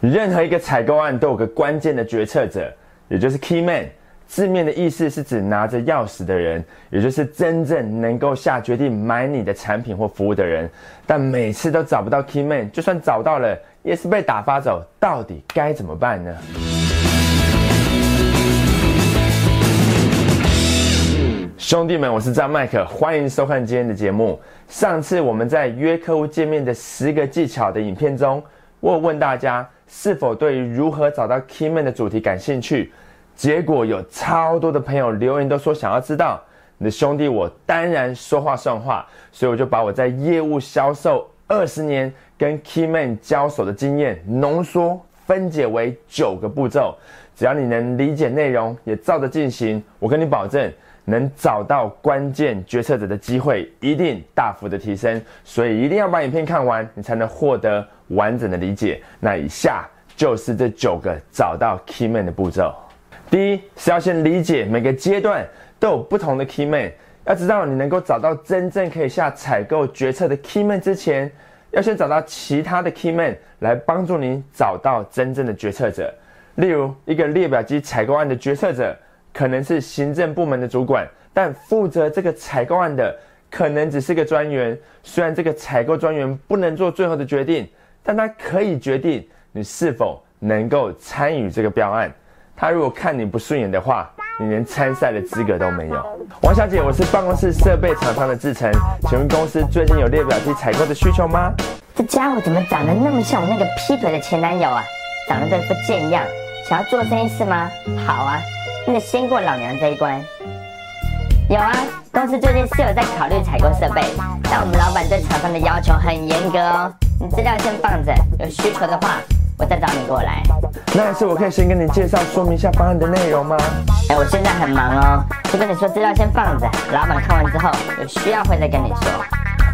任何一个采购案都有个关键的决策者，也就是 key man。字面的意思是指拿着钥匙的人，也就是真正能够下决定买你的产品或服务的人。但每次都找不到 key man，就算找到了，也是被打发走。到底该怎么办呢？兄弟们，我是张麦克，欢迎收看今天的节目。上次我们在约客户见面的十个技巧的影片中，我问大家是否对于如何找到 key man 的主题感兴趣。结果有超多的朋友留言都说想要知道你的兄弟，我当然说话算话，所以我就把我在业务销售二十年跟 key man 交手的经验浓缩分解为九个步骤，只要你能理解内容，也照着进行，我跟你保证，能找到关键决策者的机会一定大幅的提升。所以一定要把影片看完，你才能获得完整的理解。那以下就是这九个找到 key man 的步骤。第一是要先理解每个阶段都有不同的 key man，要知道你能够找到真正可以下采购决策的 key man 之前，要先找到其他的 key man 来帮助你找到真正的决策者。例如，一个列表机采购案的决策者可能是行政部门的主管，但负责这个采购案的可能只是个专员。虽然这个采购专员不能做最后的决定，但他可以决定你是否能够参与这个标案。他如果看你不顺眼的话，你连参赛的资格都没有。王小姐，我是办公室设备厂商的志成，请问公司最近有列表机采购的需求吗？这家伙怎么长得那么像我那个劈腿的前男友啊？长得这副贱样，想要做生意是吗？好啊，那先过老娘这一关。有啊，公司最近是有在考虑采购设备，但我们老板对厂商的要求很严格哦。你资料先放着，有需求的话。我再找你过来。那还是我可以先跟你介绍说明一下方案的内容吗？哎，我现在很忙哦，就跟你说资料先放着，老板看完之后有需要会再跟你说。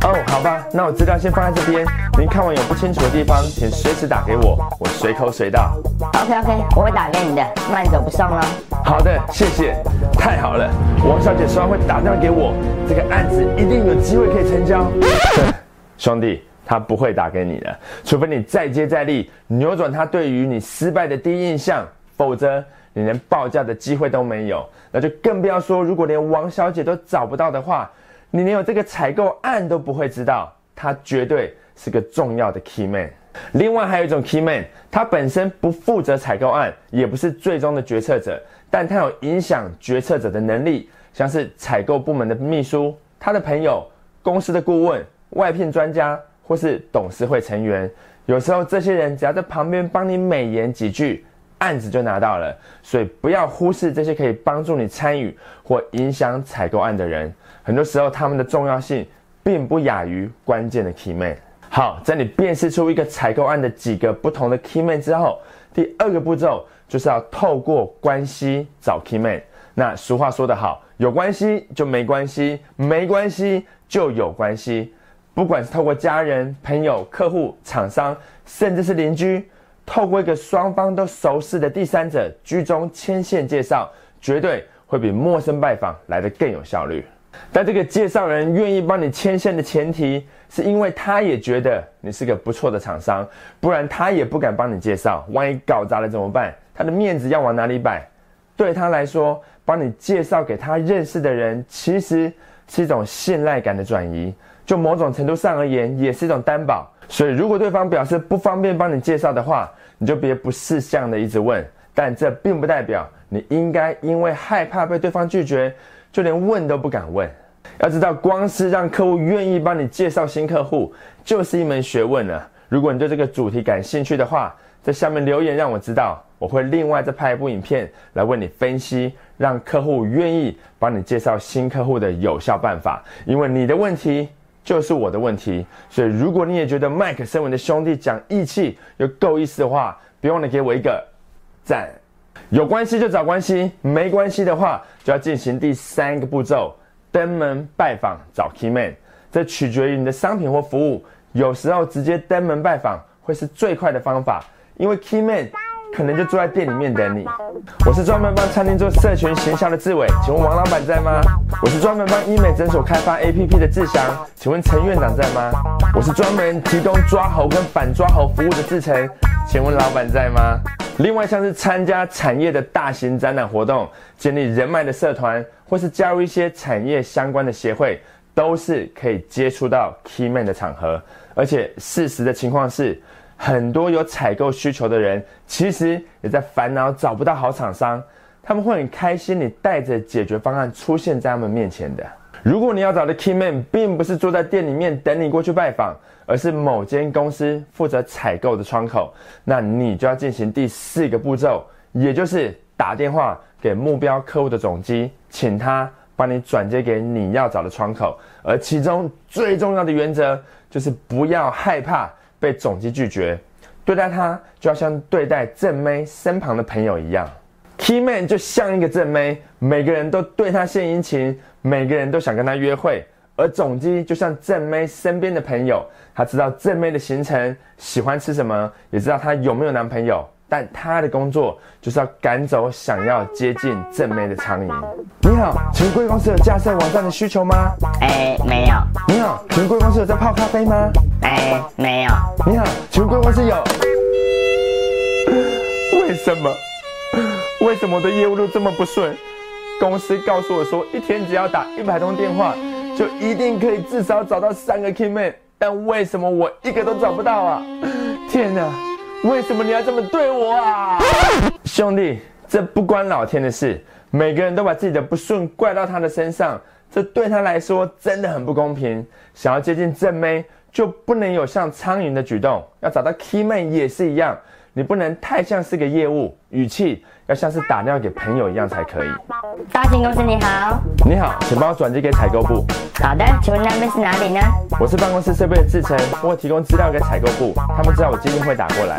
哦，好吧，那我资料先放在这边，您看完有不清楚的地方，请随时打给我，我随口随到。OK OK，我会打给你的，慢走不送哦。好的，谢谢，太好了，王小姐说完会打电话给我，这个案子一定有机会可以成交。兄弟。他不会打给你的，除非你再接再厉，扭转他对于你失败的第一印象，否则你连报价的机会都没有。那就更不要说，如果连王小姐都找不到的话，你连有这个采购案都不会知道。他绝对是个重要的 key man。另外还有一种 key man，他本身不负责采购案，也不是最终的决策者，但他有影响决策者的能力，像是采购部门的秘书、他的朋友、公司的顾问、外聘专家。或是董事会成员，有时候这些人只要在旁边帮你美言几句，案子就拿到了。所以不要忽视这些可以帮助你参与或影响采购案的人。很多时候他们的重要性并不亚于关键的 key man。好，在你辨识出一个采购案的几个不同的 key man 之后，第二个步骤就是要透过关系找 key man。那俗话说得好，有关系就没关系，没关系就有关系。不管是透过家人、朋友、客户、厂商，甚至是邻居，透过一个双方都熟识的第三者居中牵线介绍，绝对会比陌生拜访来得更有效率。但这个介绍人愿意帮你牵线的前提，是因为他也觉得你是个不错的厂商，不然他也不敢帮你介绍。万一搞砸了怎么办？他的面子要往哪里摆？对他来说，帮你介绍给他认识的人，其实是一种信赖感的转移。就某种程度上而言，也是一种担保。所以，如果对方表示不方便帮你介绍的话，你就别不识相的一直问。但这并不代表你应该因为害怕被对方拒绝，就连问都不敢问。要知道，光是让客户愿意帮你介绍新客户，就是一门学问了。如果你对这个主题感兴趣的话，在下面留言让我知道，我会另外再拍一部影片来为你分析，让客户愿意帮你介绍新客户的有效办法。因为你的问题。就是我的问题，所以如果你也觉得麦克身为的兄弟讲义气又够意思的话，别忘了给我一个赞。有关系就找关系，没关系的话就要进行第三个步骤：登门拜访找 key man。这取决于你的商品或服务，有时候直接登门拜访会是最快的方法，因为 key man 可能就坐在店里面等你。我是专门帮餐厅做社群行销的志伟，请问王老板在吗？我是专门帮医美诊所开发 APP 的志祥，请问陈院长在吗？我是专门提供抓猴跟反抓猴服务的志成，请问老板在吗？另外像是参加产业的大型展览活动、建立人脉的社团，或是加入一些产业相关的协会，都是可以接触到 Key Man 的场合。而且事实的情况是。很多有采购需求的人，其实也在烦恼找不到好厂商。他们会很开心你带着解决方案出现在他们面前的。如果你要找的 key man 并不是坐在店里面等你过去拜访，而是某间公司负责采购的窗口，那你就要进行第四个步骤，也就是打电话给目标客户的总机，请他帮你转接给你要找的窗口。而其中最重要的原则就是不要害怕。被总机拒绝，对待他就要像对待正妹身旁的朋友一样。Key Man 就像一个正妹，每个人都对他献殷勤，每个人都想跟他约会。而总机就像正妹身边的朋友，他知道正妹的行程，喜欢吃什么，也知道她有没有男朋友。但他的工作就是要赶走想要接近正妹的苍蝇。你好，请问贵公司有架设网站的需求吗？哎，没有。你好，请问贵公司有在泡咖啡吗？哎，没有。你好，请问贵公司有？为什么？为什么我的业务都这么不顺？公司告诉我说，一天只要打一百通电话，就一定可以至少找到三个 key man，但为什么我一个都找不到啊？天哪！为什么你要这么对我啊，兄弟？这不关老天的事，每个人都把自己的不顺怪到他的身上，这对他来说真的很不公平。想要接近正妹，就不能有像苍蝇的举动；要找到 key man 也是一样，你不能太像是个业务，语气要像是打电话给朋友一样才可以。发行公司你好，你好，请帮我转接给采购部。好的，请问那边是哪里呢？我是办公室设备的志成，我会提供资料给采购部，他们知道我今天会打过来。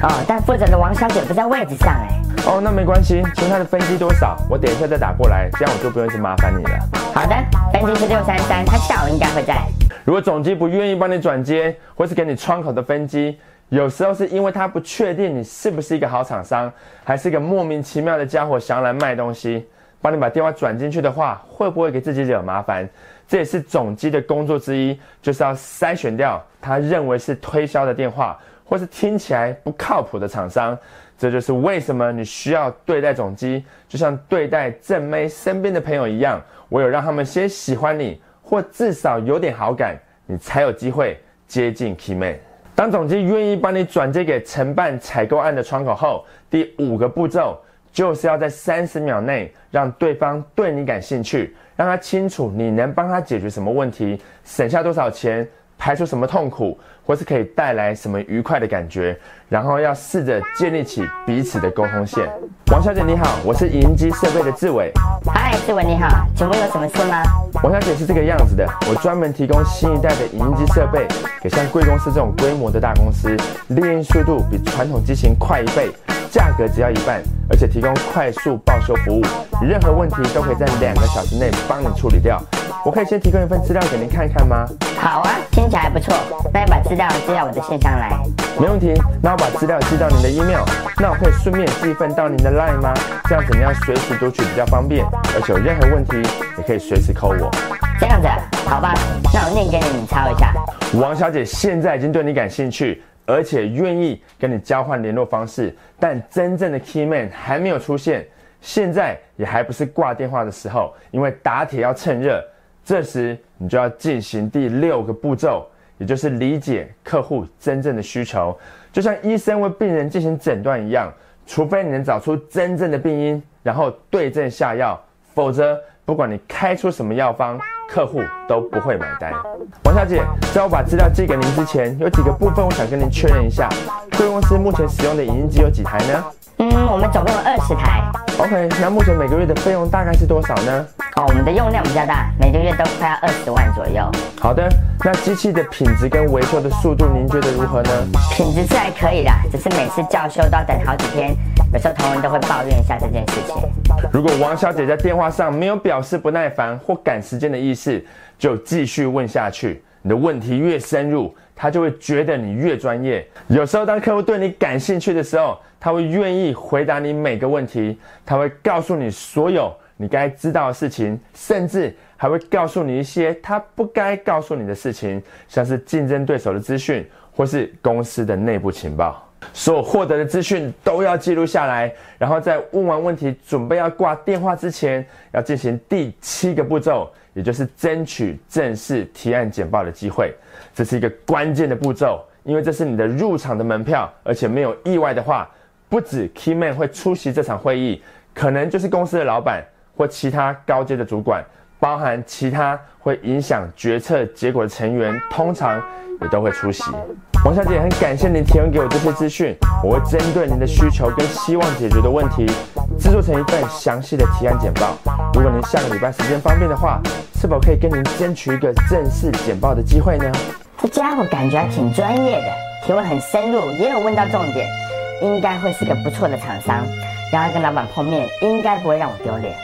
哦，但负责的王小姐不在位置上哎。哦，那没关系，请问她的分机多少？我等一下再打过来，这样我就不用一直麻烦你了。好的，分机是六三三，她下午应该会在。如果总机不愿意帮你转接，或是给你窗口的分机，有时候是因为他不确定你是不是一个好厂商，还是一个莫名其妙的家伙想要来卖东西。帮你把电话转进去的话，会不会给自己惹麻烦？这也是总机的工作之一，就是要筛选掉他认为是推销的电话。或是听起来不靠谱的厂商，这就是为什么你需要对待总机，就像对待正妹身边的朋友一样。我有让他们先喜欢你，或至少有点好感，你才有机会接近 Key Man。当总机愿意帮你转接给承办采购案的窗口后，第五个步骤就是要在三十秒内让对方对你感兴趣，让他清楚你能帮他解决什么问题，省下多少钱。排除什么痛苦，或是可以带来什么愉快的感觉，然后要试着建立起彼此的沟通线。王小姐你好，我是影音机设备的志伟。嗨，志伟你好，请问有什么事吗？王小姐是这个样子的，我专门提供新一代的影音机设备给像贵公司这种规模的大公司，利用速度比传统机型快一倍。价格只要一半，而且提供快速报修服务，任何问题都可以在两个小时内帮你处理掉。我可以先提供一份资料给您看一看吗？好啊，听起来不错。那要把资料寄到我的信箱来。没问题，那我把资料寄到您的 email。那我可以顺便寄一份到您的 line 吗？这样子你要随时读取比较方便，而且有任何问题也可以随时 call 我。这样子，好吧，那我念给你，你抄一下。王小姐现在已经对你感兴趣。而且愿意跟你交换联络方式，但真正的 key man 还没有出现，现在也还不是挂电话的时候，因为打铁要趁热。这时你就要进行第六个步骤，也就是理解客户真正的需求，就像医生为病人进行诊断一样，除非你能找出真正的病因，然后对症下药，否则不管你开出什么药方。客户都不会买单。王小姐，在我把资料寄给您之前，有几个部分我想跟您确认一下。贵公司目前使用的影音机有几台呢？嗯，我们总共有二十台。OK，那目前每个月的费用大概是多少呢？哦，我们的用量比较大，每个月都快要二十万左右。好的，那机器的品质跟维修的速度，您觉得如何呢？品质是还可以的，只是每次叫修都要等好几天，有时候同仁都会抱怨一下这件事情。如果王小姐在电话上没有表示不耐烦或赶时间的意思，就继续问下去。你的问题越深入，他就会觉得你越专业。有时候，当客户对你感兴趣的时候，他会愿意回答你每个问题，他会告诉你所有你该知道的事情，甚至还会告诉你一些他不该告诉你的事情，像是竞争对手的资讯或是公司的内部情报。所获得的资讯都要记录下来，然后在问完问题、准备要挂电话之前，要进行第七个步骤，也就是争取正式提案简报的机会。这是一个关键的步骤，因为这是你的入场的门票，而且没有意外的话，不止 Key Man 会出席这场会议，可能就是公司的老板或其他高阶的主管，包含其他会影响决策结果的成员，通常也都会出席。王小姐，很感谢您提供给我这些资讯，我会针对您的需求跟希望解决的问题，制作成一份详细的提案简报。如果您下个礼拜时间方便的话，是否可以跟您争取一个正式简报的机会呢？这家伙感觉还挺专业的，提问很深入，也有问到重点，应该会是个不错的厂商。然后跟老板碰面，应该不会让我丢脸。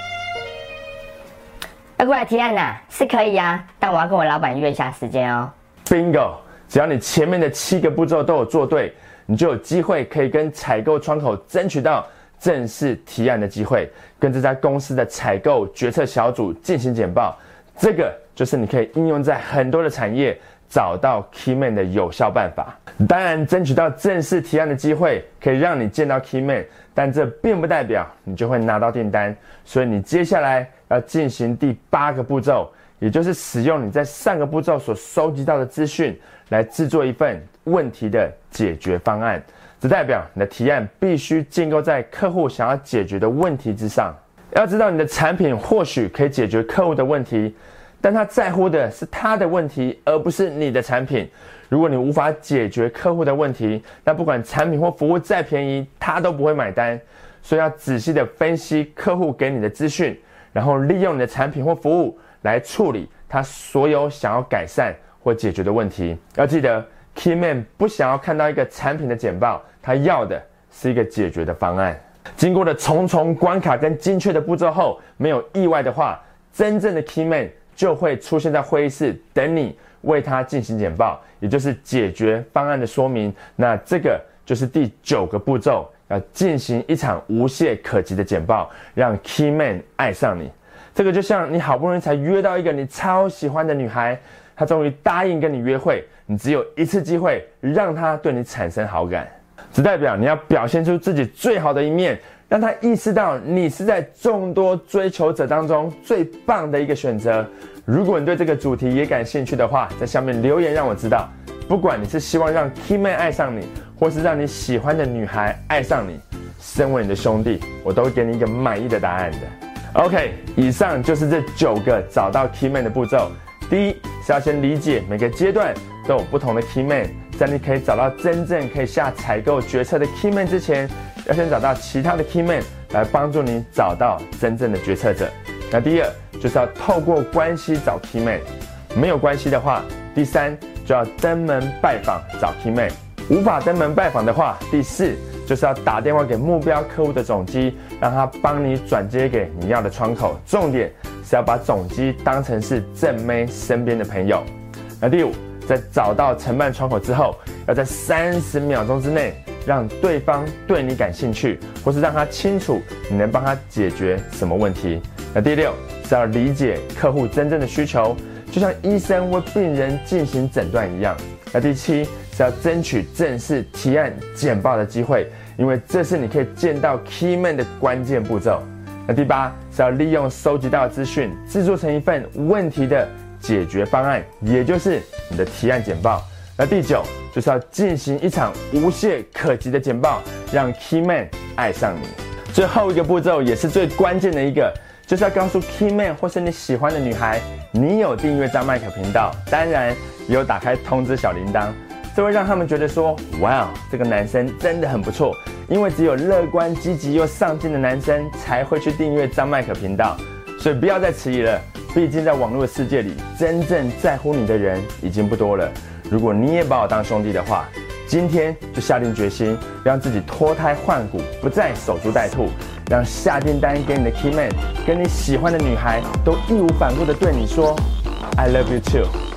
要过来提案呐，是可以啊，但我要跟我老板约一下时间哦。Bingo！只要你前面的七个步骤都有做对，你就有机会可以跟采购窗口争取到正式提案的机会，跟这家公司的采购决策小组进行简报。这个就是你可以应用在很多的产业找到 key man 的有效办法。当然，争取到正式提案的机会可以让你见到 key man，但这并不代表你就会拿到订单。所以你接下来要进行第八个步骤。也就是使用你在上个步骤所收集到的资讯，来制作一份问题的解决方案。这代表你的提案必须建构在客户想要解决的问题之上。要知道，你的产品或许可以解决客户的问题，但他在乎的是他的问题，而不是你的产品。如果你无法解决客户的问题，那不管产品或服务再便宜，他都不会买单。所以要仔细的分析客户给你的资讯，然后利用你的产品或服务。来处理他所有想要改善或解决的问题。要记得，Key Man 不想要看到一个产品的简报，他要的是一个解决的方案。经过了重重关卡跟精确的步骤后，没有意外的话，真正的 Key Man 就会出现在会议室等你为他进行简报，也就是解决方案的说明。那这个就是第九个步骤，要进行一场无懈可击的简报，让 Key Man 爱上你。这个就像你好不容易才约到一个你超喜欢的女孩，她终于答应跟你约会，你只有一次机会让她对你产生好感，只代表你要表现出自己最好的一面，让她意识到你是在众多追求者当中最棒的一个选择。如果你对这个主题也感兴趣的话，在下面留言让我知道。不管你是希望让 Key Man 爱上你，或是让你喜欢的女孩爱上你，身为你的兄弟，我都会给你一个满意的答案的。OK，以上就是这九个找到 Key Man 的步骤。第一是要先理解每个阶段都有不同的 Key Man，在你可以找到真正可以下采购决策的 Key Man 之前，要先找到其他的 Key Man 来帮助你找到真正的决策者。那第二就是要透过关系找 Key Man，没有关系的话，第三就要登门拜访找 Key Man。无法登门拜访的话，第四。就是要打电话给目标客户的总机，让他帮你转接给你要的窗口。重点是要把总机当成是正妹身边的朋友。那第五，在找到承办窗口之后，要在三十秒钟之内让对方对你感兴趣，或是让他清楚你能帮他解决什么问题。那第六是要理解客户真正的需求，就像医生为病人进行诊断一样。那第七。是要争取正式提案简报的机会，因为这是你可以见到 key man 的关键步骤。那第八是要利用收集到的资讯，制作成一份问题的解决方案，也就是你的提案简报。那第九就是要进行一场无懈可击的简报，让 key man 爱上你。最后一个步骤也是最关键的一个，就是要告诉 key man 或是你喜欢的女孩，你有订阅张麦克频道，当然也有打开通知小铃铛。这会让他们觉得说，哇，这个男生真的很不错。因为只有乐观、积极又上进的男生才会去订阅张麦克频道，所以不要再迟疑了。毕竟在网络世界里，真正在乎你的人已经不多了。如果你也把我当兄弟的话，今天就下定决心，让自己脱胎换骨，不再守株待兔，让下订单给你的 key man，跟你喜欢的女孩都义无反顾的对你说，I love you too。